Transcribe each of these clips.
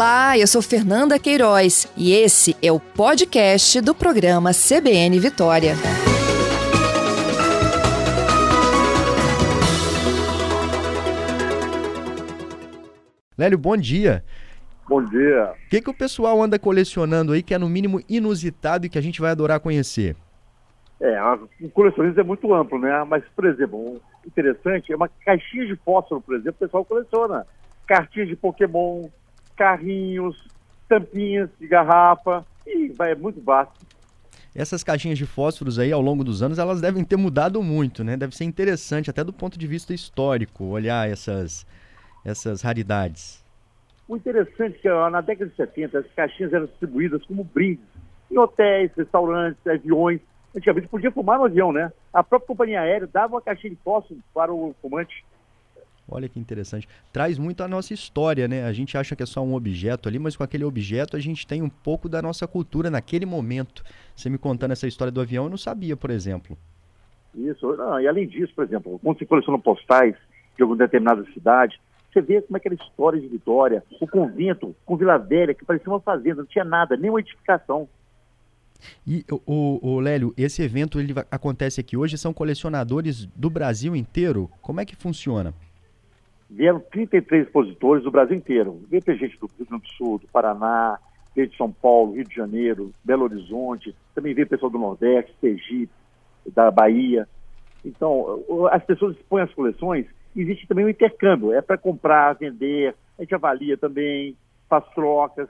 Olá, eu sou Fernanda Queiroz e esse é o podcast do programa CBN Vitória. Lélio, bom dia. Bom dia. O que, que o pessoal anda colecionando aí que é no mínimo inusitado e que a gente vai adorar conhecer? É, o colecionismo é muito amplo, né? Mas, por exemplo, um interessante é uma caixinha de fósforo, por exemplo, o pessoal coleciona. Cartinhas de Pokémon, carrinhos, tampinhas de garrafa, e vai, é muito vasto. Essas caixinhas de fósforos aí, ao longo dos anos, elas devem ter mudado muito, né? Deve ser interessante, até do ponto de vista histórico, olhar essas, essas raridades. O interessante é que na década de 70 as caixinhas eram distribuídas como brindes em hotéis, restaurantes, aviões. Antigamente podia fumar no avião, né? A própria companhia aérea dava uma caixinha de fósforo para o fumante. Olha que interessante. Traz muito a nossa história, né? A gente acha que é só um objeto ali, mas com aquele objeto a gente tem um pouco da nossa cultura naquele momento. Você me contando essa história do avião, eu não sabia, por exemplo. Isso. Não, e além disso, por exemplo, quando se coleciona postais de alguma determinada cidade, você vê como é que era a história de Vitória, o convento com Vila Velha, que parecia uma fazenda, não tinha nada, nenhuma edificação. E o, o Lélio, esse evento ele acontece aqui hoje, são colecionadores do Brasil inteiro. Como é que funciona? Vieram 33 expositores do Brasil inteiro. Veio gente do Rio Grande do Sul, do Paraná, veio de São Paulo, Rio de Janeiro, Belo Horizonte, também veio pessoal do Nordeste, Sergipe, da Bahia. Então, as pessoas expõem as coleções existe também um intercâmbio, é para comprar, vender, a gente avalia também, faz trocas.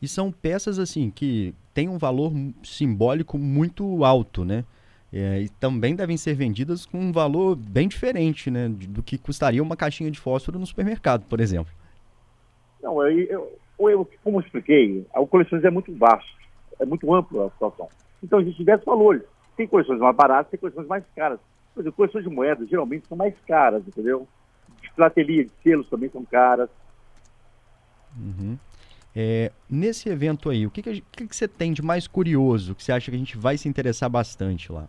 E são peças assim que têm um valor simbólico muito alto, né? É, e também devem ser vendidas com um valor bem diferente, né? Do que custaria uma caixinha de fósforo no supermercado, por exemplo. Não, eu, eu, eu como eu expliquei, o colecionismo é muito vasto, é muito amplo a situação. Então existem diversos valores. Tem coleções mais baratas, tem coleções mais caras. Por exemplo, coleções de moedas geralmente são mais caras, entendeu? De filatelia, de selos também são caras. Uhum. É, nesse evento aí, o que, que, que, que, você tem de mais curioso que você acha que a gente vai se interessar bastante lá?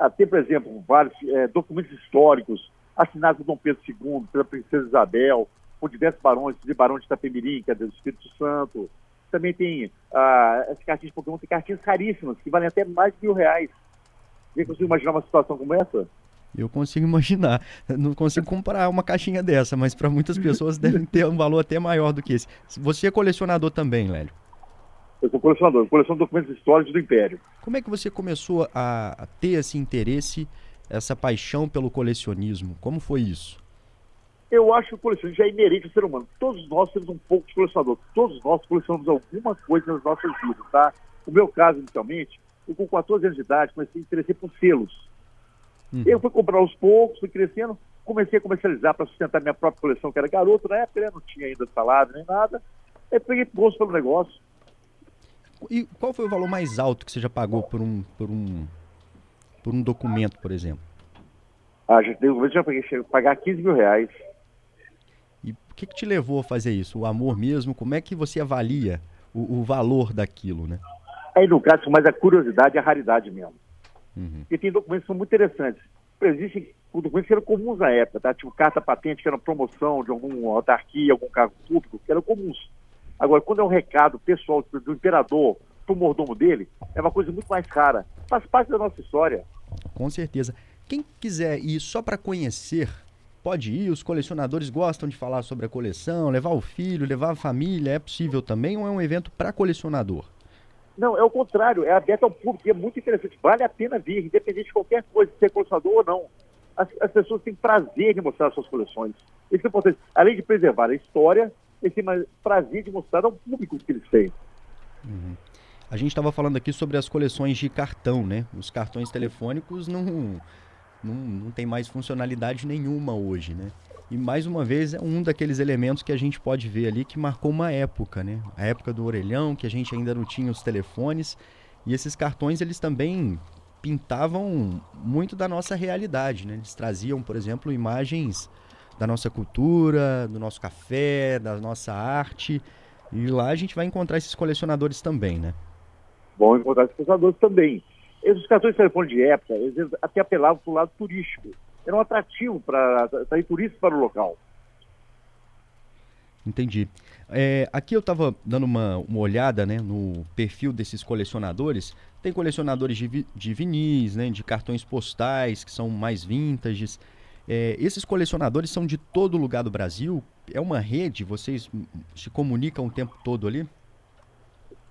Ah, tem, por exemplo, vários é, documentos históricos assinados por Dom Pedro II, pela Princesa Isabel, por diversos barões, de barão de Itapemirim, que é do Espírito Santo. Também tem ah, as cartinhas de Pokémon, tem cartinhas caríssimas, que valem até mais de mil reais. Você consegue imaginar uma situação como essa? Eu consigo imaginar. Não consigo comprar uma caixinha dessa, mas para muitas pessoas deve ter um valor até maior do que esse. Você é colecionador também, Lélio? Eu sou colecionador, coleciono documentos históricos do Império. Como é que você começou a, ter esse interesse, essa paixão pelo colecionismo? Como foi isso? Eu acho que o colecionismo já é inerente ao ser humano. Todos nós temos um pouco de colecionador. Todos nós colecionamos alguma coisa nas nossas vidas, tá? O meu caso, inicialmente, eu, com 14 anos de idade, comecei a interessar por selos. Uhum. Eu fui comprar aos poucos, fui crescendo, comecei a comercializar para sustentar minha própria coleção, que era garoto na época, né? não tinha ainda salário nem nada. Aí peguei gosto pelo negócio. E qual foi o valor mais alto que você já pagou por um, por um, por um documento, por exemplo? Ah, já, eu já paguei pagar 15 mil reais. E o que, que te levou a fazer isso? O amor mesmo? Como é que você avalia o, o valor daquilo, né? Aí, no caso, mais a curiosidade e a raridade mesmo. Uhum. E tem documentos que são muito interessantes. Existem documentos que eram comuns na época, tá? Tipo carta patente, que era promoção de alguma autarquia, algum cargo público, que eram comuns. Agora, quando é um recado pessoal do imperador para o mordomo dele, é uma coisa muito mais rara. Faz parte da nossa história. Com certeza. Quem quiser ir só para conhecer, pode ir. Os colecionadores gostam de falar sobre a coleção, levar o filho, levar a família. É possível também ou é um evento para colecionador? Não, é o contrário, é aberto ao público, é muito interessante. Vale a pena vir, independente de qualquer coisa, se é colecionador ou não. As, as pessoas têm prazer de mostrar suas coleções. Isso é importante. Além de preservar a história, eles têm prazer de mostrar ao público que eles têm. Uhum. A gente estava falando aqui sobre as coleções de cartão, né? Os cartões telefônicos não, não, não tem mais funcionalidade nenhuma hoje, né? E mais uma vez é um daqueles elementos que a gente pode ver ali que marcou uma época, né? A época do orelhão, que a gente ainda não tinha os telefones. E esses cartões eles também pintavam muito da nossa realidade, né? Eles traziam, por exemplo, imagens da nossa cultura, do nosso café, da nossa arte. E lá a gente vai encontrar esses colecionadores também, né? Vão encontrar esses colecionadores também. Esses cartões de telefone de época, eles até apelavam para o lado turístico era um atrativo para ir turistas para o local. Entendi. É, aqui eu estava dando uma, uma olhada né, no perfil desses colecionadores. Tem colecionadores de, vi, de vinis, né, de cartões postais, que são mais vintages. É, esses colecionadores são de todo lugar do Brasil? É uma rede? Vocês se comunicam o tempo todo ali?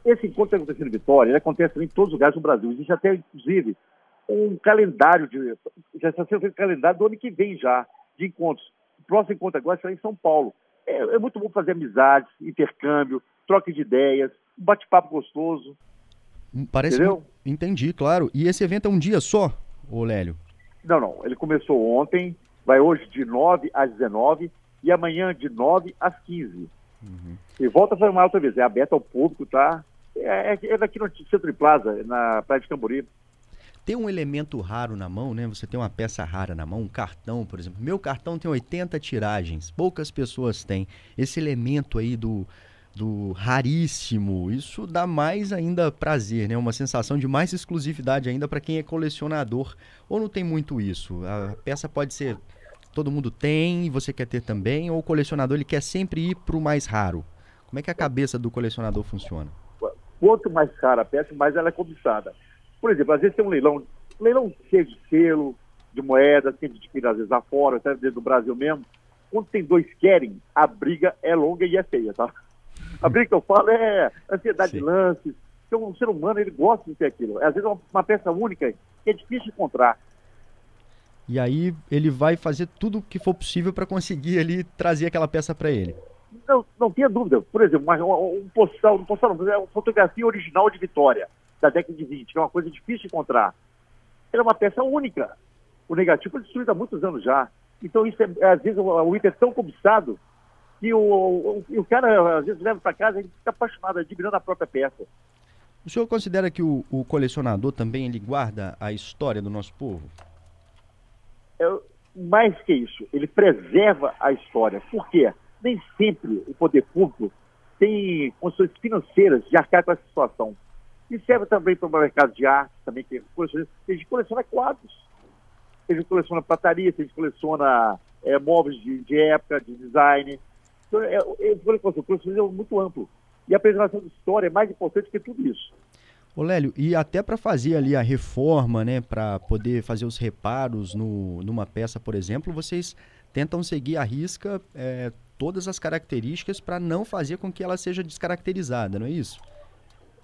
Esse encontro que acontece em Vitória, ele acontece em todos os lugares do Brasil. Existe até, inclusive, um calendário, de, já está sendo feito calendário do ano que vem já, de encontros. O próximo encontro agora será em São Paulo. É, é muito bom fazer amizades, intercâmbio, troca de ideias, um bate-papo gostoso. Hum, parece. Entendeu? Entendi, claro. E esse evento é um dia só, ô Lélio? Não, não. Ele começou ontem, vai hoje de 9 às 19 e amanhã de 9 às 15. Uhum. E volta a uma outra vez. É aberto ao público, tá? É, é, é daqui no Centro de Plaza, na Praia de Camboriú ter um elemento raro na mão, né? Você tem uma peça rara na mão, um cartão, por exemplo. Meu cartão tem 80 tiragens, poucas pessoas têm. Esse elemento aí do, do raríssimo, isso dá mais ainda prazer, né? Uma sensação de mais exclusividade ainda para quem é colecionador. Ou não tem muito isso? A peça pode ser todo mundo tem e você quer ter também, ou o colecionador ele quer sempre ir para o mais raro. Como é que a cabeça do colecionador funciona? Quanto mais cara a peça, mais ela é cobiçada. Por exemplo, às vezes tem um leilão, leilão cheio de selo, de moedas, que a gente tira às vezes lá fora, até dentro do Brasil mesmo. Quando tem dois querem, a briga é longa e é feia, tá? A briga que eu falo é ansiedade Sim. de lances. Então, o ser humano, ele gosta de ter aquilo. Às vezes é uma, uma peça única que é difícil de encontrar. E aí ele vai fazer tudo o que for possível para conseguir ali trazer aquela peça para ele. Não, não tenha dúvida. Por exemplo, um, um postal, um postal não, é uma fotografia original de Vitória da década de 20, que é uma coisa difícil de encontrar. Ela é uma peça única. O negativo foi destruído há muitos anos já. Então, isso é, às vezes, o item é tão cobiçado que o, o, o cara, às vezes, leva para casa e ele fica apaixonado, admirando a própria peça. O senhor considera que o, o colecionador também ele guarda a história do nosso povo? É, mais que isso, ele preserva a história. Por quê? Nem sempre o poder público tem condições financeiras de arcar com essa situação. E serve também para o mercado de arte, também que coleciona, a gente coleciona quadros, a gente coleciona prataria, a gente coleciona é, móveis de, de, época, de design. Então, é, é, o colecionismo é muito amplo. E a preservação da história é mais importante que tudo isso. Ô Lélio, e até para fazer ali a reforma, né, para poder fazer os reparos no, numa peça, por exemplo, vocês tentam seguir à risca é, todas as características para não fazer com que ela seja descaracterizada, não é isso?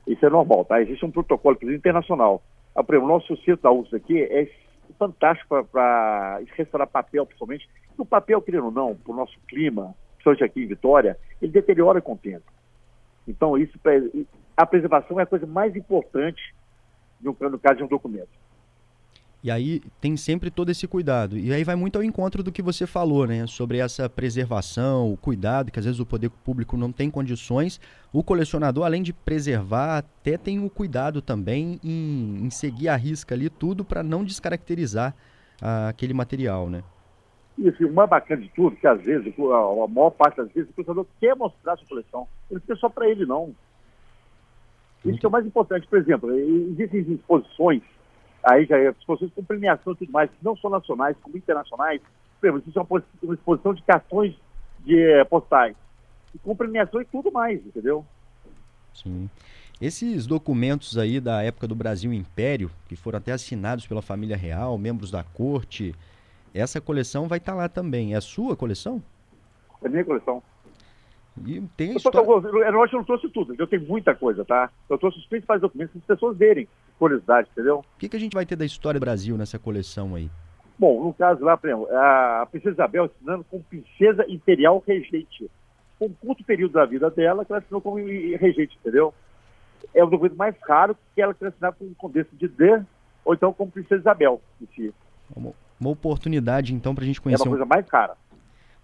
Isso é normal, tá? Existe um protocolo internacional. Ah, por exemplo, o nosso centro da USP aqui é fantástico para restaurar papel, principalmente. o papel, querendo ou não, para o nosso clima, principalmente aqui em Vitória, ele deteriora com o tempo. Então, isso, a preservação é a coisa mais importante no, no caso de um documento. E aí tem sempre todo esse cuidado. E aí vai muito ao encontro do que você falou, né? Sobre essa preservação, o cuidado, que às vezes o poder público não tem condições. O colecionador, além de preservar, até tem o cuidado também em, em seguir a risca ali tudo para não descaracterizar ah, aquele material, né? E o mais bacana de tudo, que às vezes, a maior parte das vezes, o colecionador quer mostrar a sua coleção. Ele quer só para ele, não. Isso que é o mais importante. Por exemplo, existem exposições aí já é exposições com premiação e tudo mais, não só nacionais, como internacionais. Por exemplo, existe uma, uma exposição de cartões de eh, postais, com premiação e tudo mais, entendeu? Sim. Esses documentos aí da época do Brasil Império, que foram até assinados pela família real, membros da corte, essa coleção vai estar tá lá também. É a sua coleção? É minha coleção. E tem eu, história... eu, eu, eu não trouxe tudo, eu tenho muita coisa, tá? Eu trouxe os principais documentos para as pessoas verem, curiosidade, entendeu? O que, que a gente vai ter da história do Brasil nessa coleção aí? Bom, no caso lá, por exemplo, a princesa Isabel assinando como princesa imperial regente. Com um curto período da vida dela, que ela assinou como regente, entendeu? É o documento mais raro que ela quer assinar com o condesse de D, ou então como princesa Isabel em si. Uma, uma oportunidade, então, para a gente conhecer... É uma coisa mais cara.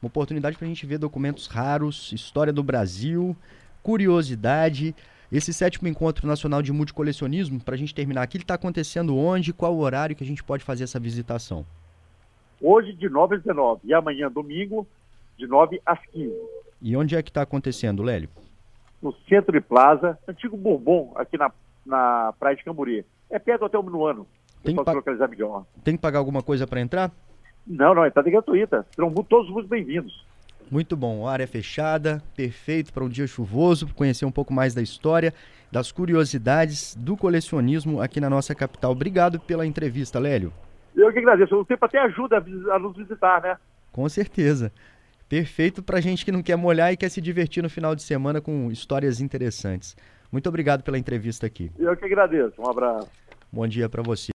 Uma oportunidade para a gente ver documentos raros, história do Brasil, curiosidade. Esse sétimo encontro nacional de multicolecionismo, para a gente terminar aqui, ele está acontecendo onde? Qual o horário que a gente pode fazer essa visitação? Hoje, de 9 às 19 e amanhã, domingo, de 9 às 15. E onde é que está acontecendo, Lélio? No centro de Plaza, antigo Bourbon, aqui na, na Praia de Camboriú. É perto do Hotel Minuano. Tem que, Tem que pagar alguma coisa para entrar? Não, não, é entrada gratuita. Serão todos muito bem-vindos. Muito bom, a área fechada, perfeito para um dia chuvoso, conhecer um pouco mais da história, das curiosidades do colecionismo aqui na nossa capital. Obrigado pela entrevista, Lélio. Eu que agradeço. O tempo até ajuda a, nos visitar, né? Com certeza. Perfeito para gente que não quer molhar e quer se divertir no final de semana com histórias interessantes. Muito obrigado pela entrevista aqui. Eu que agradeço. Um abraço. Bom dia para você.